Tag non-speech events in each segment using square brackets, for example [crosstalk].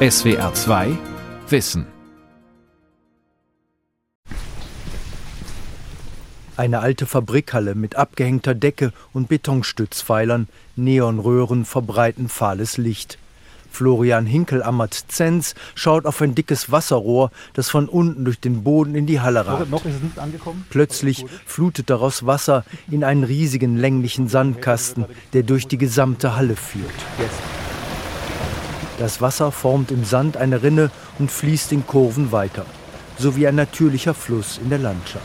SWR 2 Wissen. Eine alte Fabrikhalle mit abgehängter Decke und Betonstützpfeilern, Neonröhren verbreiten fahles Licht. Florian Hinkel-Ammert-Zenz schaut auf ein dickes Wasserrohr, das von unten durch den Boden in die Halle ragt. Noch ist es nicht angekommen. Plötzlich flutet daraus Wasser in einen riesigen länglichen Sandkasten, der durch die gesamte Halle führt. Das Wasser formt im Sand eine Rinne und fließt in Kurven weiter, so wie ein natürlicher Fluss in der Landschaft.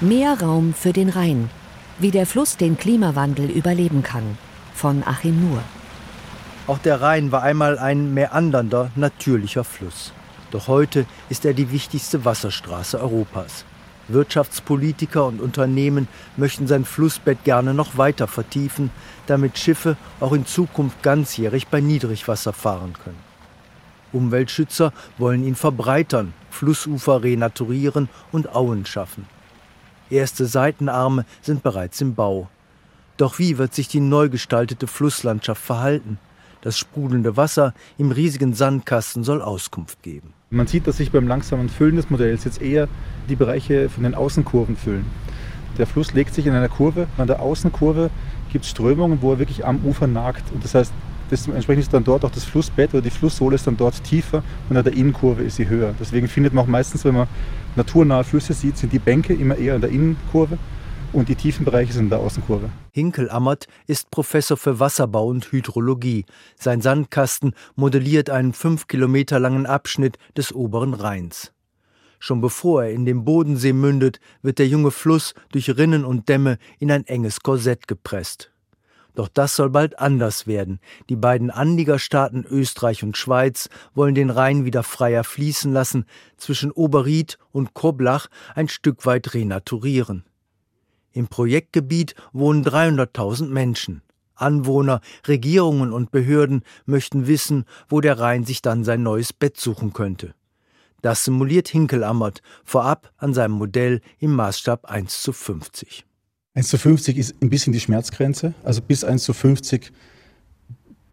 Mehr Raum für den Rhein. Wie der Fluss den Klimawandel überleben kann. Von Achim Nuhr. Auch der Rhein war einmal ein meandernder, natürlicher Fluss. Doch heute ist er die wichtigste Wasserstraße Europas. Wirtschaftspolitiker und Unternehmen möchten sein Flussbett gerne noch weiter vertiefen, damit Schiffe auch in Zukunft ganzjährig bei Niedrigwasser fahren können. Umweltschützer wollen ihn verbreitern, Flussufer renaturieren und Auen schaffen. Erste Seitenarme sind bereits im Bau. Doch wie wird sich die neu gestaltete Flusslandschaft verhalten? Das sprudelnde Wasser im riesigen Sandkasten soll Auskunft geben. Man sieht, dass sich beim langsamen Füllen des Modells jetzt eher die Bereiche von den Außenkurven füllen. Der Fluss legt sich in einer Kurve. An der Außenkurve gibt es Strömungen, wo er wirklich am Ufer nagt. Und das heißt, entsprechend ist dann dort auch das Flussbett oder die Flusssohle ist dann dort tiefer und an der Innenkurve ist sie höher. Deswegen findet man auch meistens, wenn man naturnahe Flüsse sieht, sind die Bänke immer eher an der Innenkurve und die tiefen Bereiche sind in der Außenkurve. Hinkel Ammert ist Professor für Wasserbau und Hydrologie. Sein Sandkasten modelliert einen fünf Kilometer langen Abschnitt des oberen Rheins. Schon bevor er in den Bodensee mündet, wird der junge Fluss durch Rinnen und Dämme in ein enges Korsett gepresst. Doch das soll bald anders werden. Die beiden Anliegerstaaten Österreich und Schweiz wollen den Rhein wieder freier fließen lassen, zwischen Oberried und Koblach ein Stück weit renaturieren. Im Projektgebiet wohnen 300.000 Menschen. Anwohner, Regierungen und Behörden möchten wissen, wo der Rhein sich dann sein neues Bett suchen könnte. Das simuliert Hinkelammert vorab an seinem Modell im Maßstab 1 zu 50. 1 zu 50 ist ein bisschen die Schmerzgrenze. Also bis 1 zu 50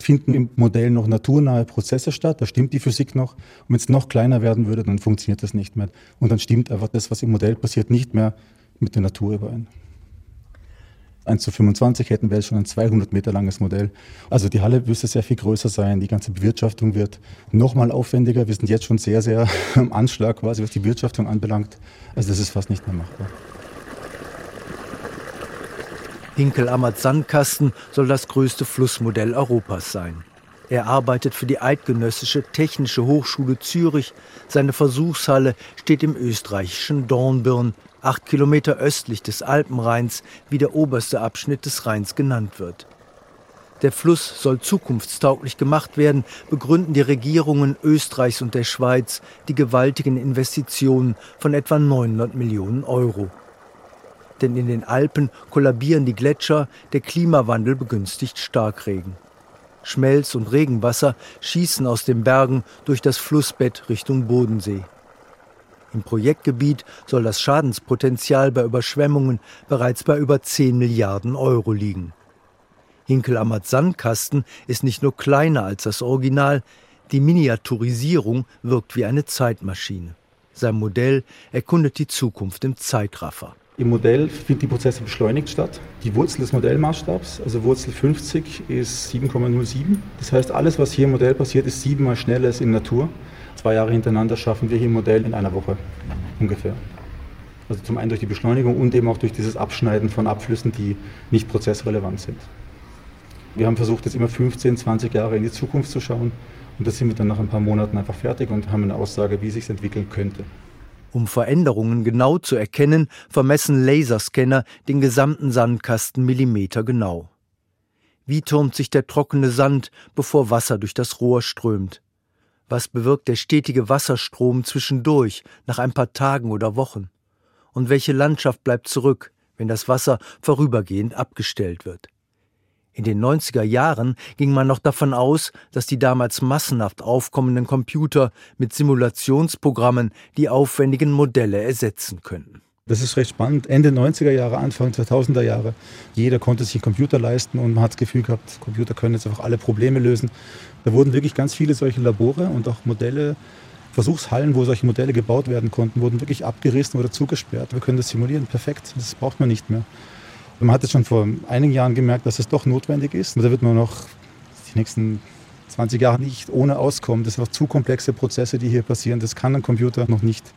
finden im Modell noch naturnahe Prozesse statt. Da stimmt die Physik noch. Und wenn es noch kleiner werden würde, dann funktioniert das nicht mehr. Und dann stimmt einfach das, was im Modell passiert, nicht mehr mit der Natur überein. 1 zu 25 hätten wir jetzt schon ein 200 Meter langes Modell. Also die Halle müsste sehr viel größer sein, die ganze Bewirtschaftung wird nochmal aufwendiger. Wir sind jetzt schon sehr, sehr [laughs] am Anschlag quasi, was die Bewirtschaftung anbelangt. Also das ist fast nicht mehr machbar. Hinkel-Ammert Sandkasten soll das größte Flussmodell Europas sein. Er arbeitet für die Eidgenössische Technische Hochschule Zürich. Seine Versuchshalle steht im österreichischen Dornbirn, acht Kilometer östlich des Alpenrheins, wie der oberste Abschnitt des Rheins genannt wird. Der Fluss soll zukunftstauglich gemacht werden, begründen die Regierungen Österreichs und der Schweiz die gewaltigen Investitionen von etwa 900 Millionen Euro. Denn in den Alpen kollabieren die Gletscher, der Klimawandel begünstigt Starkregen. Schmelz- und Regenwasser schießen aus den Bergen durch das Flussbett Richtung Bodensee. Im Projektgebiet soll das Schadenspotenzial bei Überschwemmungen bereits bei über 10 Milliarden Euro liegen. Hinkelammert Sandkasten ist nicht nur kleiner als das Original, die Miniaturisierung wirkt wie eine Zeitmaschine. Sein Modell erkundet die Zukunft im Zeitraffer. Im Modell finden die Prozesse beschleunigt statt. Die Wurzel des Modellmaßstabs, also Wurzel 50, ist 7,07. Das heißt, alles, was hier im Modell passiert, ist siebenmal schneller als in Natur. Zwei Jahre hintereinander schaffen wir hier im Modell in einer Woche ungefähr. Also zum einen durch die Beschleunigung und eben auch durch dieses Abschneiden von Abflüssen, die nicht prozessrelevant sind. Wir haben versucht, jetzt immer 15, 20 Jahre in die Zukunft zu schauen und da sind wir dann nach ein paar Monaten einfach fertig und haben eine Aussage, wie sich entwickeln könnte. Um Veränderungen genau zu erkennen, vermessen Laserscanner den gesamten Sandkasten millimetergenau. Wie turmt sich der trockene Sand, bevor Wasser durch das Rohr strömt? Was bewirkt der stetige Wasserstrom zwischendurch, nach ein paar Tagen oder Wochen? Und welche Landschaft bleibt zurück, wenn das Wasser vorübergehend abgestellt wird? In den 90er Jahren ging man noch davon aus, dass die damals massenhaft aufkommenden Computer mit Simulationsprogrammen die aufwendigen Modelle ersetzen könnten. Das ist recht spannend. Ende 90er Jahre, Anfang 2000er Jahre. Jeder konnte sich einen Computer leisten und man hat das Gefühl gehabt, Computer können jetzt einfach alle Probleme lösen. Da wurden wirklich ganz viele solche Labore und auch Modelle, Versuchshallen, wo solche Modelle gebaut werden konnten, wurden wirklich abgerissen oder zugesperrt. Wir können das simulieren, perfekt. Das braucht man nicht mehr. Man hat jetzt schon vor einigen Jahren gemerkt, dass es doch notwendig ist. Da wird man noch die nächsten 20 Jahre nicht ohne auskommen. Das sind auch zu komplexe Prozesse, die hier passieren. Das kann ein Computer noch nicht.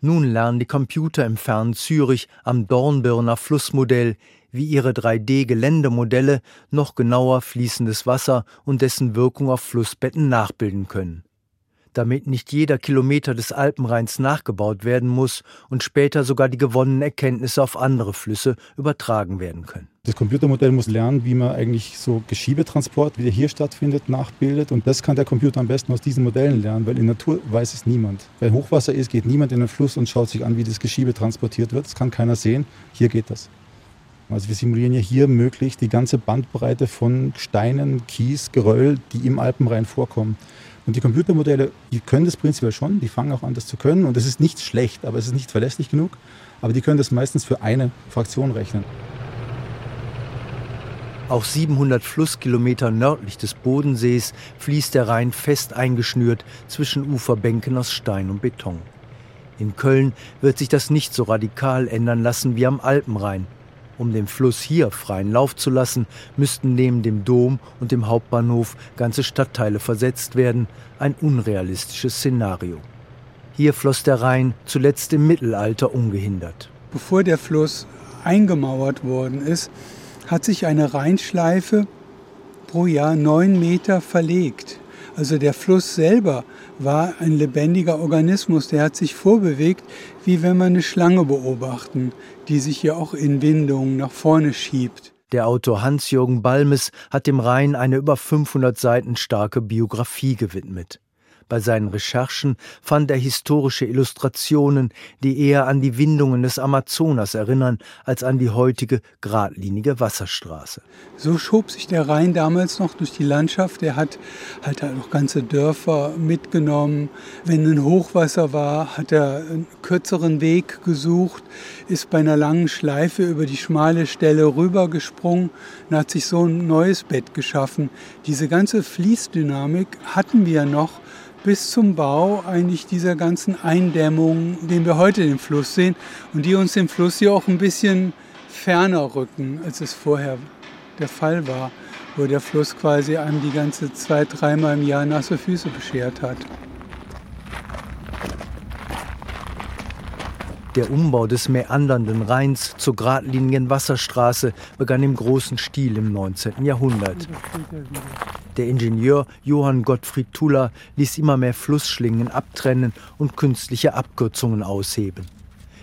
Nun lernen die Computer im fernen Zürich am Dornbirner Flussmodell, wie ihre 3D-Geländemodelle noch genauer fließendes Wasser und dessen Wirkung auf Flussbetten nachbilden können damit nicht jeder Kilometer des Alpenrheins nachgebaut werden muss und später sogar die gewonnenen Erkenntnisse auf andere Flüsse übertragen werden können. Das Computermodell muss lernen, wie man eigentlich so Geschiebetransport, wie der hier stattfindet, nachbildet. Und das kann der Computer am besten aus diesen Modellen lernen, weil in Natur weiß es niemand. Wenn Hochwasser ist, geht niemand in den Fluss und schaut sich an, wie das Geschiebe transportiert wird. Das kann keiner sehen. Hier geht das. Also wir simulieren ja hier möglichst die ganze Bandbreite von Steinen, Kies, Geröll, die im Alpenrhein vorkommen. Und die Computermodelle, die können das prinzipiell schon, die fangen auch an, das zu können. Und das ist nicht schlecht, aber es ist nicht verlässlich genug. Aber die können das meistens für eine Fraktion rechnen. Auch 700 Flusskilometer nördlich des Bodensees fließt der Rhein fest eingeschnürt zwischen Uferbänken aus Stein und Beton. In Köln wird sich das nicht so radikal ändern lassen wie am Alpenrhein. Um den Fluss hier freien Lauf zu lassen, müssten neben dem Dom und dem Hauptbahnhof ganze Stadtteile versetzt werden, ein unrealistisches Szenario. Hier floss der Rhein zuletzt im Mittelalter ungehindert. Bevor der Fluss eingemauert worden ist, hat sich eine Rheinschleife pro Jahr neun Meter verlegt. Also der Fluss selber war ein lebendiger Organismus, der hat sich vorbewegt, wie wenn man eine Schlange beobachten, die sich ja auch in Windungen nach vorne schiebt. Der Autor Hans-Jürgen Balmes hat dem Rhein eine über 500 Seiten starke Biografie gewidmet. Bei seinen Recherchen fand er historische Illustrationen, die eher an die Windungen des Amazonas erinnern als an die heutige geradlinige Wasserstraße. So schob sich der Rhein damals noch durch die Landschaft. Er hat halt auch ganze Dörfer mitgenommen. Wenn ein Hochwasser war, hat er einen kürzeren Weg gesucht, ist bei einer langen Schleife über die schmale Stelle rübergesprungen und hat sich so ein neues Bett geschaffen. Diese ganze Fließdynamik hatten wir noch bis zum Bau eigentlich dieser ganzen Eindämmung, den wir heute im Fluss sehen und die uns den Fluss hier auch ein bisschen ferner rücken, als es vorher der Fall war, wo der Fluss quasi einem die ganze zwei, dreimal im Jahr nasse Füße beschert hat. Der Umbau des meandernden Rheins zur geradlinigen Wasserstraße begann im großen Stil im 19. Jahrhundert. Der Ingenieur Johann Gottfried Tuller ließ immer mehr Flussschlingen abtrennen und künstliche Abkürzungen ausheben.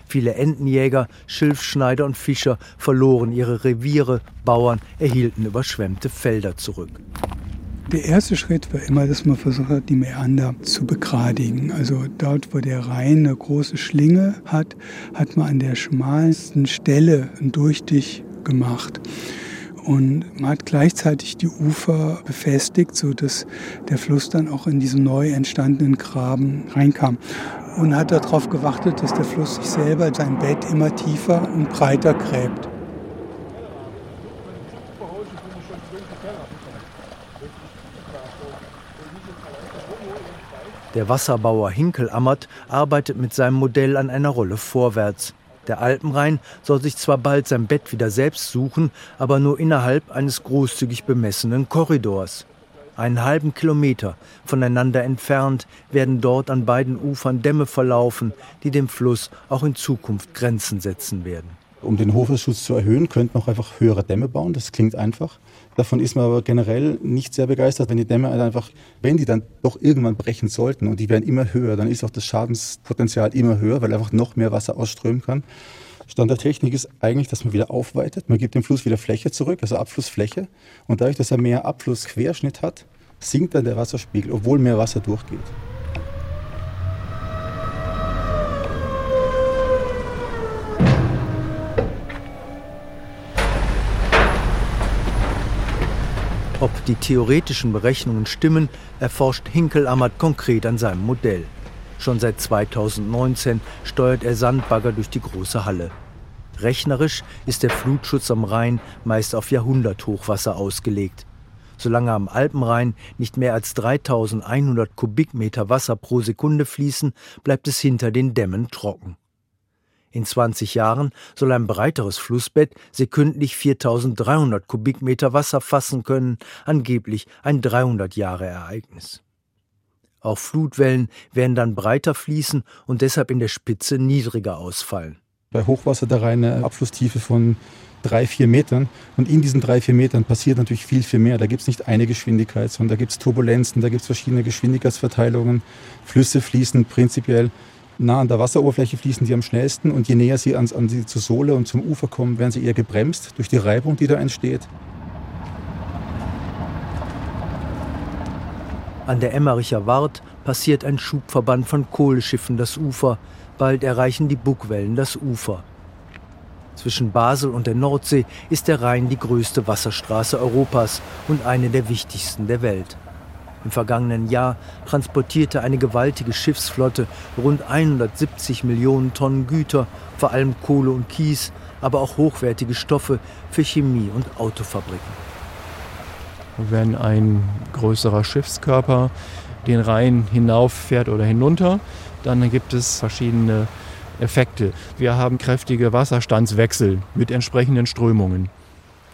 Viele Entenjäger, Schilfschneider und Fischer verloren ihre Reviere, Bauern erhielten überschwemmte Felder zurück. Der erste Schritt war immer, dass man versucht hat, die Meander zu begradigen. Also dort, wo der Rhein eine große Schlinge hat, hat man an der schmalsten Stelle einen Durchstich gemacht. Und man hat gleichzeitig die Ufer befestigt, sodass der Fluss dann auch in diesen neu entstandenen Graben reinkam. Und hat darauf gewartet, dass der Fluss sich selber sein Bett immer tiefer und breiter gräbt. Der Wasserbauer Hinkelammert arbeitet mit seinem Modell an einer Rolle vorwärts. Der Alpenrhein soll sich zwar bald sein Bett wieder selbst suchen, aber nur innerhalb eines großzügig bemessenen Korridors. Einen halben Kilometer voneinander entfernt werden dort an beiden Ufern Dämme verlaufen, die dem Fluss auch in Zukunft Grenzen setzen werden. Um den Hochwasserschutz zu erhöhen, könnte man auch einfach höhere Dämme bauen. Das klingt einfach. Davon ist man aber generell nicht sehr begeistert, wenn die Dämme einfach, wenn die dann doch irgendwann brechen sollten und die werden immer höher, dann ist auch das Schadenspotenzial immer höher, weil einfach noch mehr Wasser ausströmen kann. Stand der Technik ist eigentlich, dass man wieder aufweitet. Man gibt dem Fluss wieder Fläche zurück, also Abflussfläche. Und dadurch, dass er mehr Abflussquerschnitt hat, sinkt dann der Wasserspiegel, obwohl mehr Wasser durchgeht. Ob die theoretischen Berechnungen stimmen, erforscht Hinkelammert konkret an seinem Modell. Schon seit 2019 steuert er Sandbagger durch die große Halle. Rechnerisch ist der Flutschutz am Rhein meist auf Jahrhunderthochwasser ausgelegt. Solange am Alpenrhein nicht mehr als 3100 Kubikmeter Wasser pro Sekunde fließen, bleibt es hinter den Dämmen trocken. In 20 Jahren soll ein breiteres Flussbett sekündlich 4300 Kubikmeter Wasser fassen können, angeblich ein 300 Jahre Ereignis. Auch Flutwellen werden dann breiter fließen und deshalb in der Spitze niedriger ausfallen. Bei Hochwasser da eine Abflusstiefe von drei, vier Metern. Und in diesen drei, vier Metern passiert natürlich viel, viel mehr. Da gibt es nicht eine Geschwindigkeit, sondern da gibt es Turbulenzen, da gibt es verschiedene Geschwindigkeitsverteilungen. Flüsse fließen prinzipiell nah an der Wasseroberfläche fließen die am schnellsten und je näher sie an, an sie zur Sohle und zum Ufer kommen, werden sie eher gebremst durch die Reibung, die da entsteht. An der Emmericher Wart passiert ein Schubverband von Kohleschiffen das Ufer. Bald erreichen die Bugwellen das Ufer. Zwischen Basel und der Nordsee ist der Rhein die größte Wasserstraße Europas und eine der wichtigsten der Welt. Im vergangenen Jahr transportierte eine gewaltige Schiffsflotte rund 170 Millionen Tonnen Güter, vor allem Kohle und Kies, aber auch hochwertige Stoffe für Chemie- und Autofabriken. Wenn ein größerer Schiffskörper den Rhein hinauffährt oder hinunter, dann gibt es verschiedene Effekte. Wir haben kräftige Wasserstandswechsel mit entsprechenden Strömungen.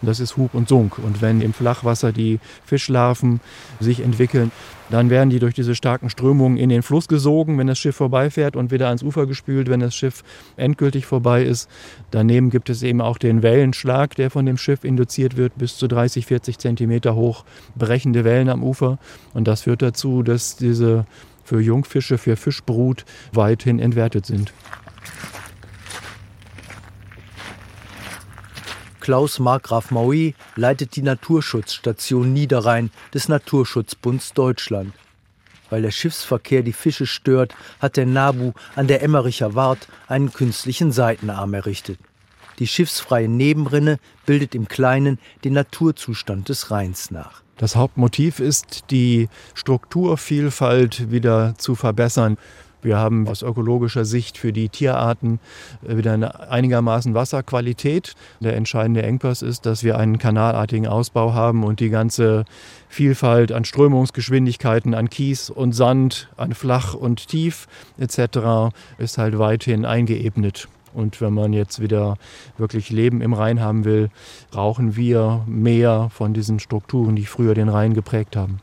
Das ist Hub und Sunk. Und wenn im Flachwasser die Fischlarven sich entwickeln, dann werden die durch diese starken Strömungen in den Fluss gesogen, wenn das Schiff vorbeifährt und wieder ans Ufer gespült, wenn das Schiff endgültig vorbei ist. Daneben gibt es eben auch den Wellenschlag, der von dem Schiff induziert wird, bis zu 30, 40 Zentimeter hoch brechende Wellen am Ufer. Und das führt dazu, dass diese für Jungfische, für Fischbrut weithin entwertet sind. Klaus Markgraf Maui leitet die Naturschutzstation Niederrhein des Naturschutzbunds Deutschland. Weil der Schiffsverkehr die Fische stört, hat der Nabu an der Emmericher Wart einen künstlichen Seitenarm errichtet. Die schiffsfreie Nebenrinne bildet im Kleinen den Naturzustand des Rheins nach. Das Hauptmotiv ist, die Strukturvielfalt wieder zu verbessern. Wir haben aus ökologischer Sicht für die Tierarten äh, wieder eine einigermaßen Wasserqualität. Der entscheidende Engpass ist, dass wir einen kanalartigen Ausbau haben und die ganze Vielfalt an Strömungsgeschwindigkeiten, an Kies und Sand, an Flach und Tief etc. ist halt weithin eingeebnet. Und wenn man jetzt wieder wirklich Leben im Rhein haben will, brauchen wir mehr von diesen Strukturen, die früher den Rhein geprägt haben.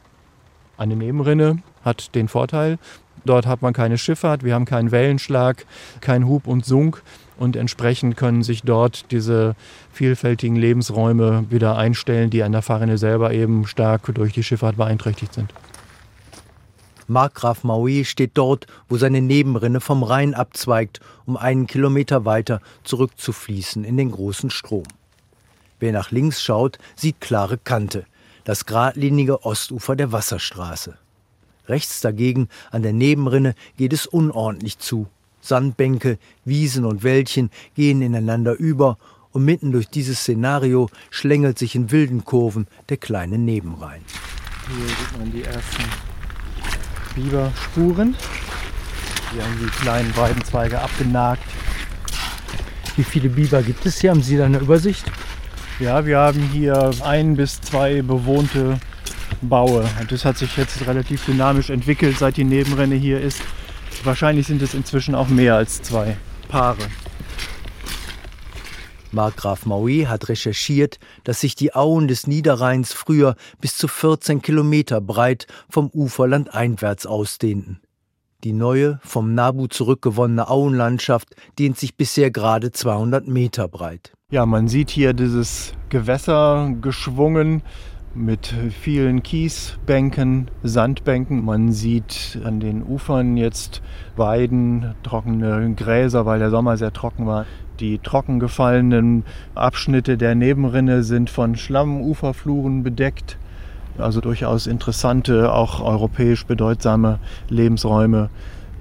Eine Nebenrinne hat den Vorteil, Dort hat man keine Schifffahrt, wir haben keinen Wellenschlag, kein Hub und Sunk und entsprechend können sich dort diese vielfältigen Lebensräume wieder einstellen, die an der Fahrrinne selber eben stark durch die Schifffahrt beeinträchtigt sind. Markgraf Maui steht dort, wo seine Nebenrinne vom Rhein abzweigt, um einen Kilometer weiter zurückzufließen in den großen Strom. Wer nach links schaut, sieht klare Kante, das geradlinige Ostufer der Wasserstraße. Rechts dagegen, an der Nebenrinne, geht es unordentlich zu. Sandbänke, Wiesen und Wäldchen gehen ineinander über und mitten durch dieses Szenario schlängelt sich in wilden Kurven der kleine Nebenrhein. Hier sieht man die ersten Biberspuren. Hier haben die kleinen Weidenzweige abgenagt. Wie viele Biber gibt es hier? Haben Sie da eine Übersicht? Ja, wir haben hier ein bis zwei bewohnte baue. Und das hat sich jetzt relativ dynamisch entwickelt, seit die Nebenrenne hier ist. Wahrscheinlich sind es inzwischen auch mehr als zwei Paare. Markgraf Maui hat recherchiert, dass sich die Auen des Niederrheins früher bis zu 14 Kilometer breit vom Uferland einwärts ausdehnten. Die neue, vom Nabu zurückgewonnene Auenlandschaft dehnt sich bisher gerade 200 Meter breit. Ja, man sieht hier dieses Gewässer geschwungen mit vielen Kiesbänken, Sandbänken. Man sieht an den Ufern jetzt Weiden, trockene Gräser, weil der Sommer sehr trocken war. Die trockengefallenen Abschnitte der Nebenrinne sind von Schlammuferfluren bedeckt. Also durchaus interessante, auch europäisch bedeutsame Lebensräume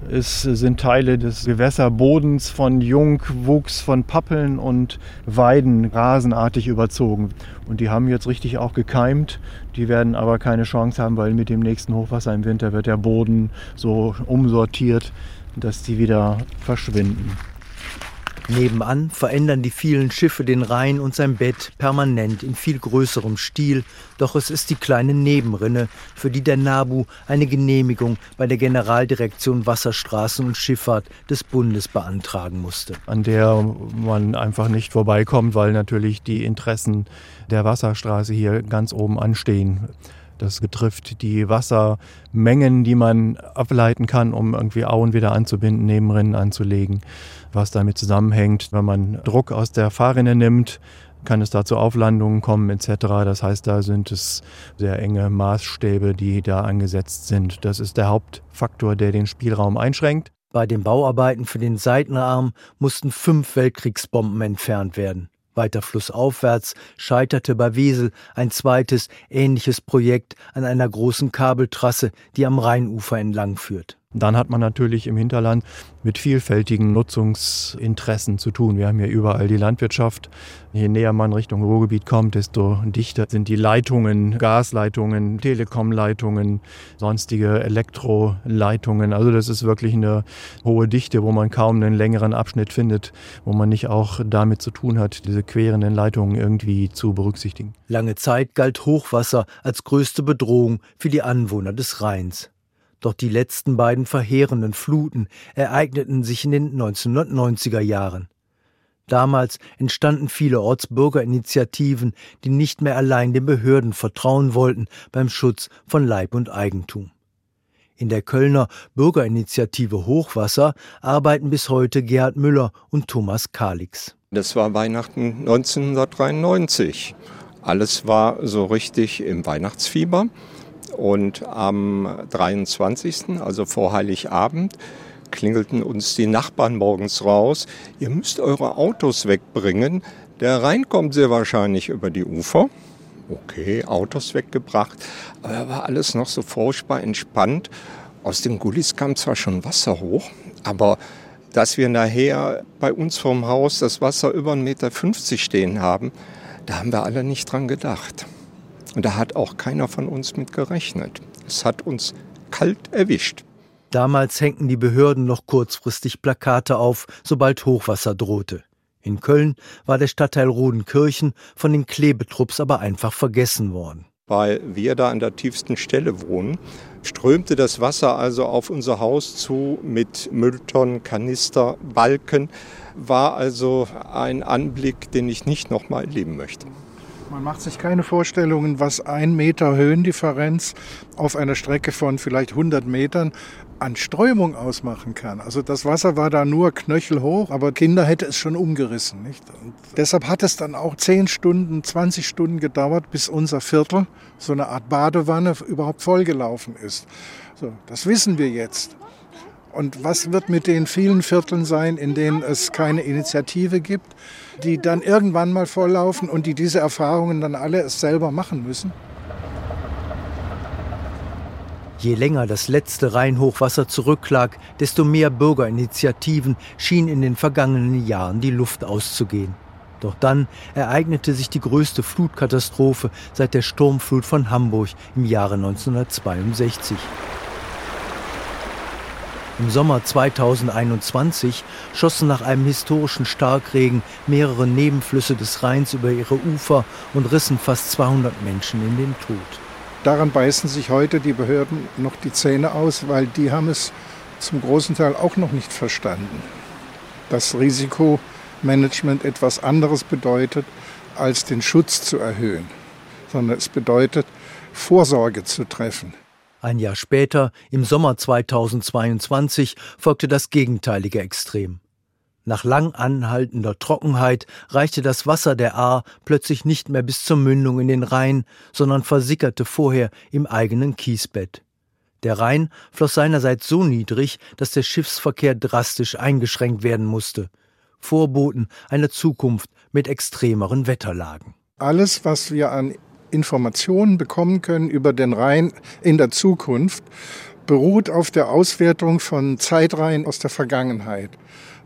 Es sind Teile des Gewässerbodens von Jungwuchs von Pappeln und Weiden rasenartig überzogen. Und die haben jetzt richtig auch gekeimt. Die werden aber keine Chance haben, weil mit dem nächsten Hochwasser im Winter wird der Boden so umsortiert, dass die wieder verschwinden. Nebenan verändern die vielen Schiffe den Rhein und sein Bett permanent in viel größerem Stil, doch es ist die kleine Nebenrinne, für die der NABU eine Genehmigung bei der Generaldirektion Wasserstraßen und Schifffahrt des Bundes beantragen musste. An der man einfach nicht vorbeikommt, weil natürlich die Interessen der Wasserstraße hier ganz oben anstehen. Das betrifft die Wassermengen, die man ableiten kann, um irgendwie Auen wieder anzubinden, Nebenrinnen anzulegen. Was damit zusammenhängt, wenn man Druck aus der Fahrrinne nimmt, kann es da zu Auflandungen kommen etc. Das heißt, da sind es sehr enge Maßstäbe, die da angesetzt sind. Das ist der Hauptfaktor, der den Spielraum einschränkt. Bei den Bauarbeiten für den Seitenarm mussten fünf Weltkriegsbomben entfernt werden. Weiter flussaufwärts scheiterte bei Wesel ein zweites ähnliches Projekt an einer großen Kabeltrasse, die am Rheinufer entlang führt. Dann hat man natürlich im Hinterland mit vielfältigen Nutzungsinteressen zu tun. Wir haben hier überall die Landwirtschaft. Je näher man Richtung Ruhrgebiet kommt, desto dichter sind die Leitungen, Gasleitungen, Telekomleitungen, sonstige Elektroleitungen. Also das ist wirklich eine hohe Dichte, wo man kaum einen längeren Abschnitt findet, wo man nicht auch damit zu tun hat, diese querenden Leitungen irgendwie zu berücksichtigen. Lange Zeit galt Hochwasser als größte Bedrohung für die Anwohner des Rheins. Doch die letzten beiden verheerenden Fluten ereigneten sich in den 1990er Jahren. Damals entstanden vielerorts Bürgerinitiativen, die nicht mehr allein den Behörden vertrauen wollten beim Schutz von Leib und Eigentum. In der Kölner Bürgerinitiative Hochwasser arbeiten bis heute Gerhard Müller und Thomas Kalix. Das war Weihnachten 1993. Alles war so richtig im Weihnachtsfieber. Und am 23., also vor Heiligabend, klingelten uns die Nachbarn morgens raus, ihr müsst eure Autos wegbringen, der Rhein kommt sehr wahrscheinlich über die Ufer. Okay, Autos weggebracht, aber war alles noch so furchtbar entspannt. Aus den Gullis kam zwar schon Wasser hoch, aber dass wir nachher bei uns vorm Haus das Wasser über 1,50 Meter stehen haben, da haben wir alle nicht dran gedacht. Und da hat auch keiner von uns mit gerechnet. Es hat uns kalt erwischt. Damals hängten die Behörden noch kurzfristig Plakate auf, sobald Hochwasser drohte. In Köln war der Stadtteil Rodenkirchen von den Klebetrupps aber einfach vergessen worden. Weil wir da an der tiefsten Stelle wohnen, strömte das Wasser also auf unser Haus zu mit Mülltonnen, Kanister, Balken. War also ein Anblick, den ich nicht nochmal erleben möchte. Man macht sich keine Vorstellungen, was ein Meter Höhendifferenz auf einer Strecke von vielleicht 100 Metern an Strömung ausmachen kann. Also das Wasser war da nur knöchelhoch, aber Kinder hätte es schon umgerissen. Nicht? Und deshalb hat es dann auch 10 Stunden, 20 Stunden gedauert, bis unser Viertel, so eine Art Badewanne, überhaupt vollgelaufen ist. So, das wissen wir jetzt. Und was wird mit den vielen Vierteln sein, in denen es keine Initiative gibt, die dann irgendwann mal volllaufen und die diese Erfahrungen dann alle selber machen müssen? Je länger das letzte Rheinhochwasser zurücklag, desto mehr Bürgerinitiativen schienen in den vergangenen Jahren die Luft auszugehen. Doch dann ereignete sich die größte Flutkatastrophe seit der Sturmflut von Hamburg im Jahre 1962. Im Sommer 2021 schossen nach einem historischen Starkregen mehrere Nebenflüsse des Rheins über ihre Ufer und rissen fast 200 Menschen in den Tod. Daran beißen sich heute die Behörden noch die Zähne aus, weil die haben es zum großen Teil auch noch nicht verstanden. Das Risikomanagement etwas anderes bedeutet, als den Schutz zu erhöhen, sondern es bedeutet, Vorsorge zu treffen. Ein Jahr später, im Sommer 2022, folgte das gegenteilige Extrem. Nach lang anhaltender Trockenheit reichte das Wasser der Ahr plötzlich nicht mehr bis zur Mündung in den Rhein, sondern versickerte vorher im eigenen Kiesbett. Der Rhein floss seinerseits so niedrig, dass der Schiffsverkehr drastisch eingeschränkt werden musste. Vorboten einer Zukunft mit extremeren Wetterlagen. Alles, was wir an Informationen bekommen können über den Rhein in der Zukunft, beruht auf der Auswertung von Zeitreihen aus der Vergangenheit.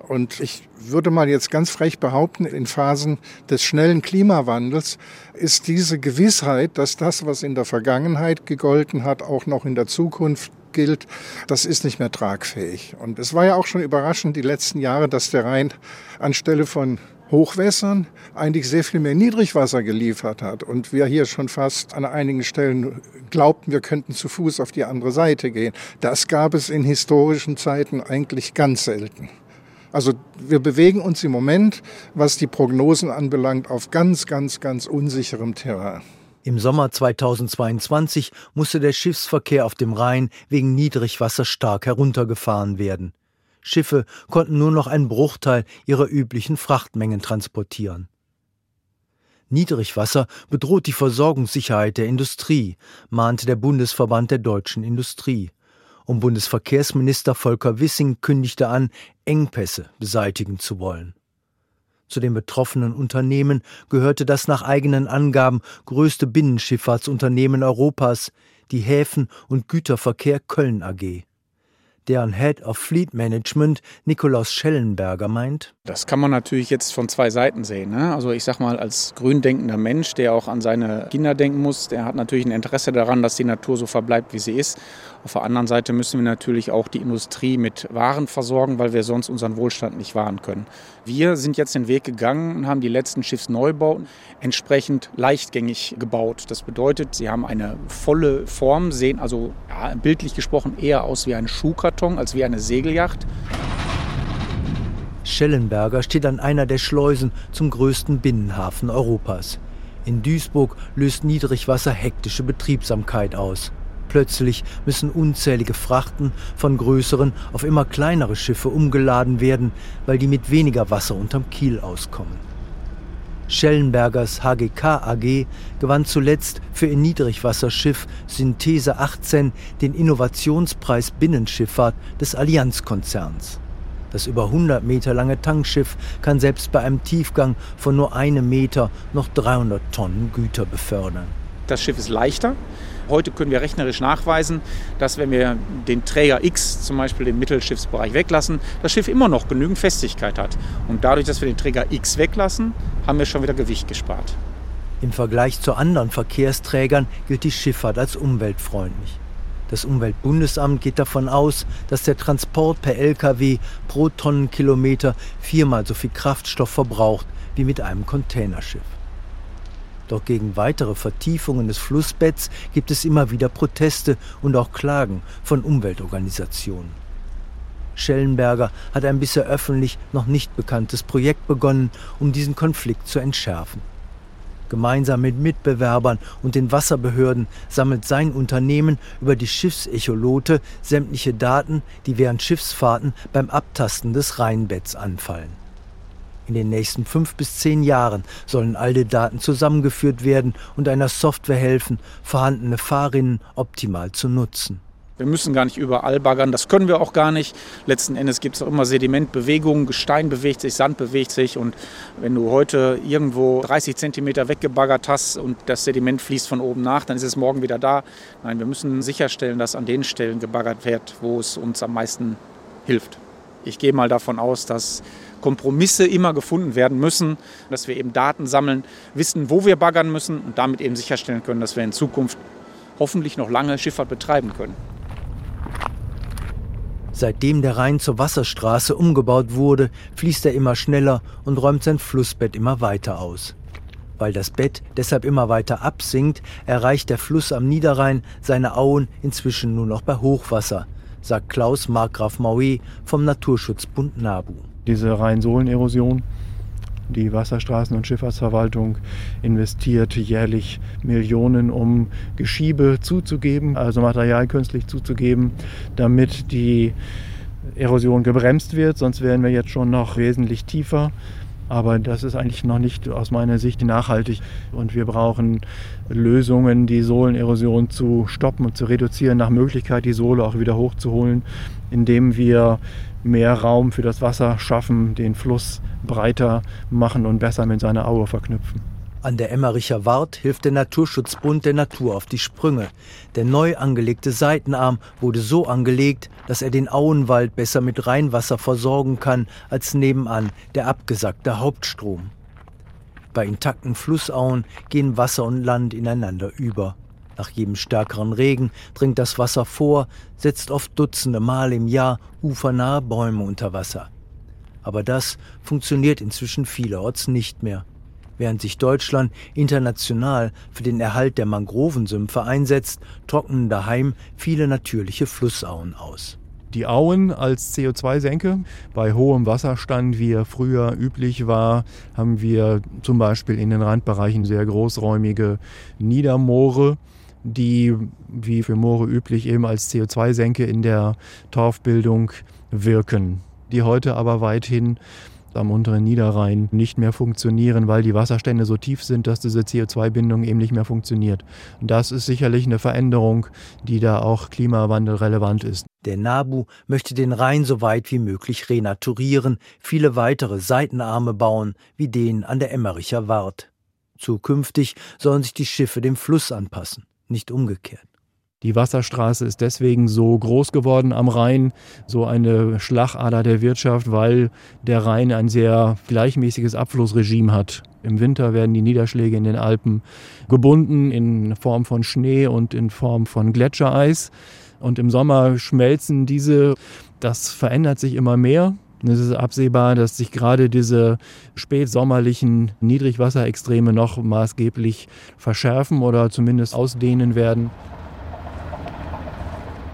Und ich würde mal jetzt ganz frech behaupten, in Phasen des schnellen Klimawandels ist diese Gewissheit, dass das, was in der Vergangenheit gegolten hat, auch noch in der Zukunft gilt, das ist nicht mehr tragfähig. Und es war ja auch schon überraschend die letzten Jahre, dass der Rhein anstelle von Hochwässern eigentlich sehr viel mehr Niedrigwasser geliefert hat. Und wir hier schon fast an einigen Stellen glaubten, wir könnten zu Fuß auf die andere Seite gehen. Das gab es in historischen Zeiten eigentlich ganz selten. Also wir bewegen uns im Moment, was die Prognosen anbelangt, auf ganz, ganz, ganz unsicherem Terrain. Im Sommer 2022 musste der Schiffsverkehr auf dem Rhein wegen Niedrigwasser stark heruntergefahren werden. Schiffe konnten nur noch einen Bruchteil ihrer üblichen Frachtmengen transportieren. Niedrigwasser bedroht die Versorgungssicherheit der Industrie, mahnte der Bundesverband der deutschen Industrie und Bundesverkehrsminister Volker Wissing kündigte an, Engpässe beseitigen zu wollen. Zu den betroffenen Unternehmen gehörte das nach eigenen Angaben größte Binnenschifffahrtsunternehmen Europas, die Häfen- und Güterverkehr Köln AG deren Head of Fleet Management Nikolaus Schellenberger meint. Das kann man natürlich jetzt von zwei Seiten sehen. Ne? Also ich sag mal, als gründenkender Mensch, der auch an seine Kinder denken muss, der hat natürlich ein Interesse daran, dass die Natur so verbleibt, wie sie ist. Auf der anderen Seite müssen wir natürlich auch die Industrie mit Waren versorgen, weil wir sonst unseren Wohlstand nicht wahren können. Wir sind jetzt den Weg gegangen und haben die letzten Schiffsneubauten entsprechend leichtgängig gebaut. Das bedeutet, sie haben eine volle Form, sehen also ja, bildlich gesprochen eher aus wie ein Schuhkarton als wie eine Segelyacht. Schellenberger steht an einer der Schleusen zum größten Binnenhafen Europas. In Duisburg löst Niedrigwasser hektische Betriebsamkeit aus. Plötzlich müssen unzählige Frachten von größeren auf immer kleinere Schiffe umgeladen werden, weil die mit weniger Wasser unterm Kiel auskommen. Schellenbergers HGK AG gewann zuletzt für ihr Niedrigwasserschiff Synthese 18 den Innovationspreis Binnenschifffahrt des Allianzkonzerns. Das über 100 Meter lange Tankschiff kann selbst bei einem Tiefgang von nur einem Meter noch 300 Tonnen Güter befördern. Das Schiff ist leichter, Heute können wir rechnerisch nachweisen, dass wenn wir den Träger X, zum Beispiel den Mittelschiffsbereich, weglassen, das Schiff immer noch genügend Festigkeit hat. Und dadurch, dass wir den Träger X weglassen, haben wir schon wieder Gewicht gespart. Im Vergleich zu anderen Verkehrsträgern gilt die Schifffahrt als umweltfreundlich. Das Umweltbundesamt geht davon aus, dass der Transport per Lkw pro Tonnenkilometer viermal so viel Kraftstoff verbraucht wie mit einem Containerschiff. Doch gegen weitere Vertiefungen des Flussbetts gibt es immer wieder Proteste und auch Klagen von Umweltorganisationen. Schellenberger hat ein bisher öffentlich noch nicht bekanntes Projekt begonnen, um diesen Konflikt zu entschärfen. Gemeinsam mit Mitbewerbern und den Wasserbehörden sammelt sein Unternehmen über die Schiffsecholote sämtliche Daten, die während Schiffsfahrten beim Abtasten des Rheinbetts anfallen. In den nächsten fünf bis zehn Jahren sollen all die Daten zusammengeführt werden und einer Software helfen, vorhandene Fahrrinnen optimal zu nutzen. Wir müssen gar nicht überall baggern, das können wir auch gar nicht. Letzten Endes gibt es auch immer Sedimentbewegungen, Gestein bewegt sich, Sand bewegt sich und wenn du heute irgendwo 30 Zentimeter weggebaggert hast und das Sediment fließt von oben nach, dann ist es morgen wieder da. Nein, wir müssen sicherstellen, dass an den Stellen gebaggert wird, wo es uns am meisten hilft. Ich gehe mal davon aus, dass Kompromisse immer gefunden werden müssen, dass wir eben Daten sammeln, wissen, wo wir baggern müssen und damit eben sicherstellen können, dass wir in Zukunft hoffentlich noch lange Schifffahrt betreiben können. Seitdem der Rhein zur Wasserstraße umgebaut wurde, fließt er immer schneller und räumt sein Flussbett immer weiter aus. Weil das Bett deshalb immer weiter absinkt, erreicht der Fluss am Niederrhein seine Auen inzwischen nur noch bei Hochwasser, sagt Klaus Markgraf Maue vom Naturschutzbund NABU diese Rhein-Sohlen-Erosion. Die Wasserstraßen- und Schifffahrtsverwaltung investiert jährlich Millionen, um Geschiebe zuzugeben, also Material künstlich zuzugeben, damit die Erosion gebremst wird. Sonst wären wir jetzt schon noch wesentlich tiefer. Aber das ist eigentlich noch nicht aus meiner Sicht nachhaltig. Und wir brauchen Lösungen, die Sohlenerosion zu stoppen und zu reduzieren, nach Möglichkeit die Sohle auch wieder hochzuholen, indem wir mehr Raum für das Wasser schaffen, den Fluss breiter machen und besser mit seiner Aue verknüpfen. An der Emmericher Wart hilft der Naturschutzbund der Natur auf die Sprünge. Der neu angelegte Seitenarm wurde so angelegt, dass er den Auenwald besser mit Rheinwasser versorgen kann als nebenan der abgesackte Hauptstrom. Bei intakten Flussauen gehen Wasser und Land ineinander über. Nach jedem stärkeren Regen dringt das Wasser vor, setzt oft Dutzende Mal im Jahr ufernahe Bäume unter Wasser. Aber das funktioniert inzwischen vielerorts nicht mehr. Während sich Deutschland international für den Erhalt der Mangrovensümpfe einsetzt, trocknen daheim viele natürliche Flussauen aus. Die Auen als CO2-Senke. Bei hohem Wasserstand, wie er früher üblich war, haben wir zum Beispiel in den Randbereichen sehr großräumige Niedermoore, die wie für Moore üblich eben als CO2-Senke in der Torfbildung wirken, die heute aber weithin am unteren Niederrhein nicht mehr funktionieren, weil die Wasserstände so tief sind, dass diese CO2-Bindung eben nicht mehr funktioniert. Und das ist sicherlich eine Veränderung, die da auch klimawandelrelevant ist. Der NABU möchte den Rhein so weit wie möglich renaturieren, viele weitere Seitenarme bauen, wie den an der Emmericher Wart. Zukünftig sollen sich die Schiffe dem Fluss anpassen, nicht umgekehrt. Die Wasserstraße ist deswegen so groß geworden am Rhein, so eine Schlagader der Wirtschaft, weil der Rhein ein sehr gleichmäßiges Abflussregime hat. Im Winter werden die Niederschläge in den Alpen gebunden in Form von Schnee und in Form von Gletschereis. Und im Sommer schmelzen diese. Das verändert sich immer mehr. Es ist absehbar, dass sich gerade diese spätsommerlichen Niedrigwasserextreme noch maßgeblich verschärfen oder zumindest ausdehnen werden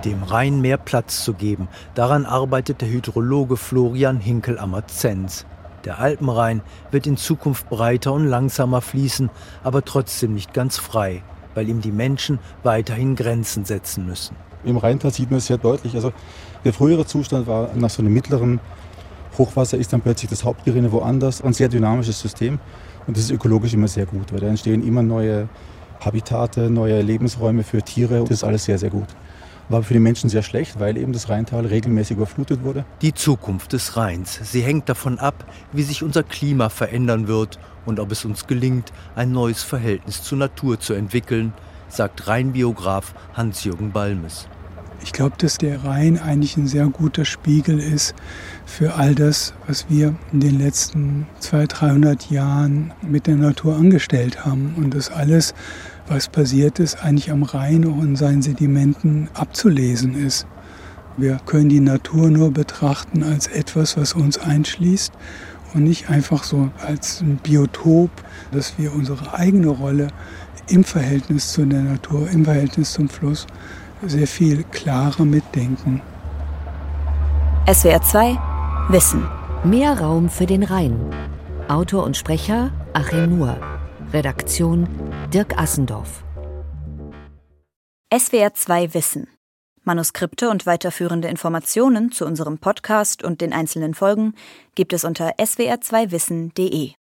dem Rhein mehr Platz zu geben. Daran arbeitet der Hydrologe Florian Hinkel-Ammerzenz. Der Alpenrhein wird in Zukunft breiter und langsamer fließen, aber trotzdem nicht ganz frei, weil ihm die Menschen weiterhin Grenzen setzen müssen. Im Rheintal sieht man es sehr deutlich. Also der frühere Zustand war nach so einem mittleren Hochwasser ist dann plötzlich das Hauptgerinne woanders. Ein sehr dynamisches System und das ist ökologisch immer sehr gut, weil da entstehen immer neue Habitate, neue Lebensräume für Tiere. Das ist alles sehr, sehr gut war für die Menschen sehr schlecht, weil eben das Rheintal regelmäßig überflutet wurde. Die Zukunft des Rheins, sie hängt davon ab, wie sich unser Klima verändern wird und ob es uns gelingt, ein neues Verhältnis zur Natur zu entwickeln, sagt Rheinbiograf Hans-Jürgen Balmes. Ich glaube, dass der Rhein eigentlich ein sehr guter Spiegel ist für all das, was wir in den letzten 200, 300 Jahren mit der Natur angestellt haben. Und das alles was passiert ist, eigentlich am Rhein und in seinen Sedimenten abzulesen ist. Wir können die Natur nur betrachten als etwas, was uns einschließt und nicht einfach so als ein Biotop, dass wir unsere eigene Rolle im Verhältnis zu der Natur, im Verhältnis zum Fluss sehr viel klarer mitdenken. SWR 2 Wissen. Mehr Raum für den Rhein. Autor und Sprecher Achim Nuhr. Redaktion Dirk Assendorf. SWR 2 Wissen. Manuskripte und weiterführende Informationen zu unserem Podcast und den einzelnen Folgen gibt es unter swr2wissen.de.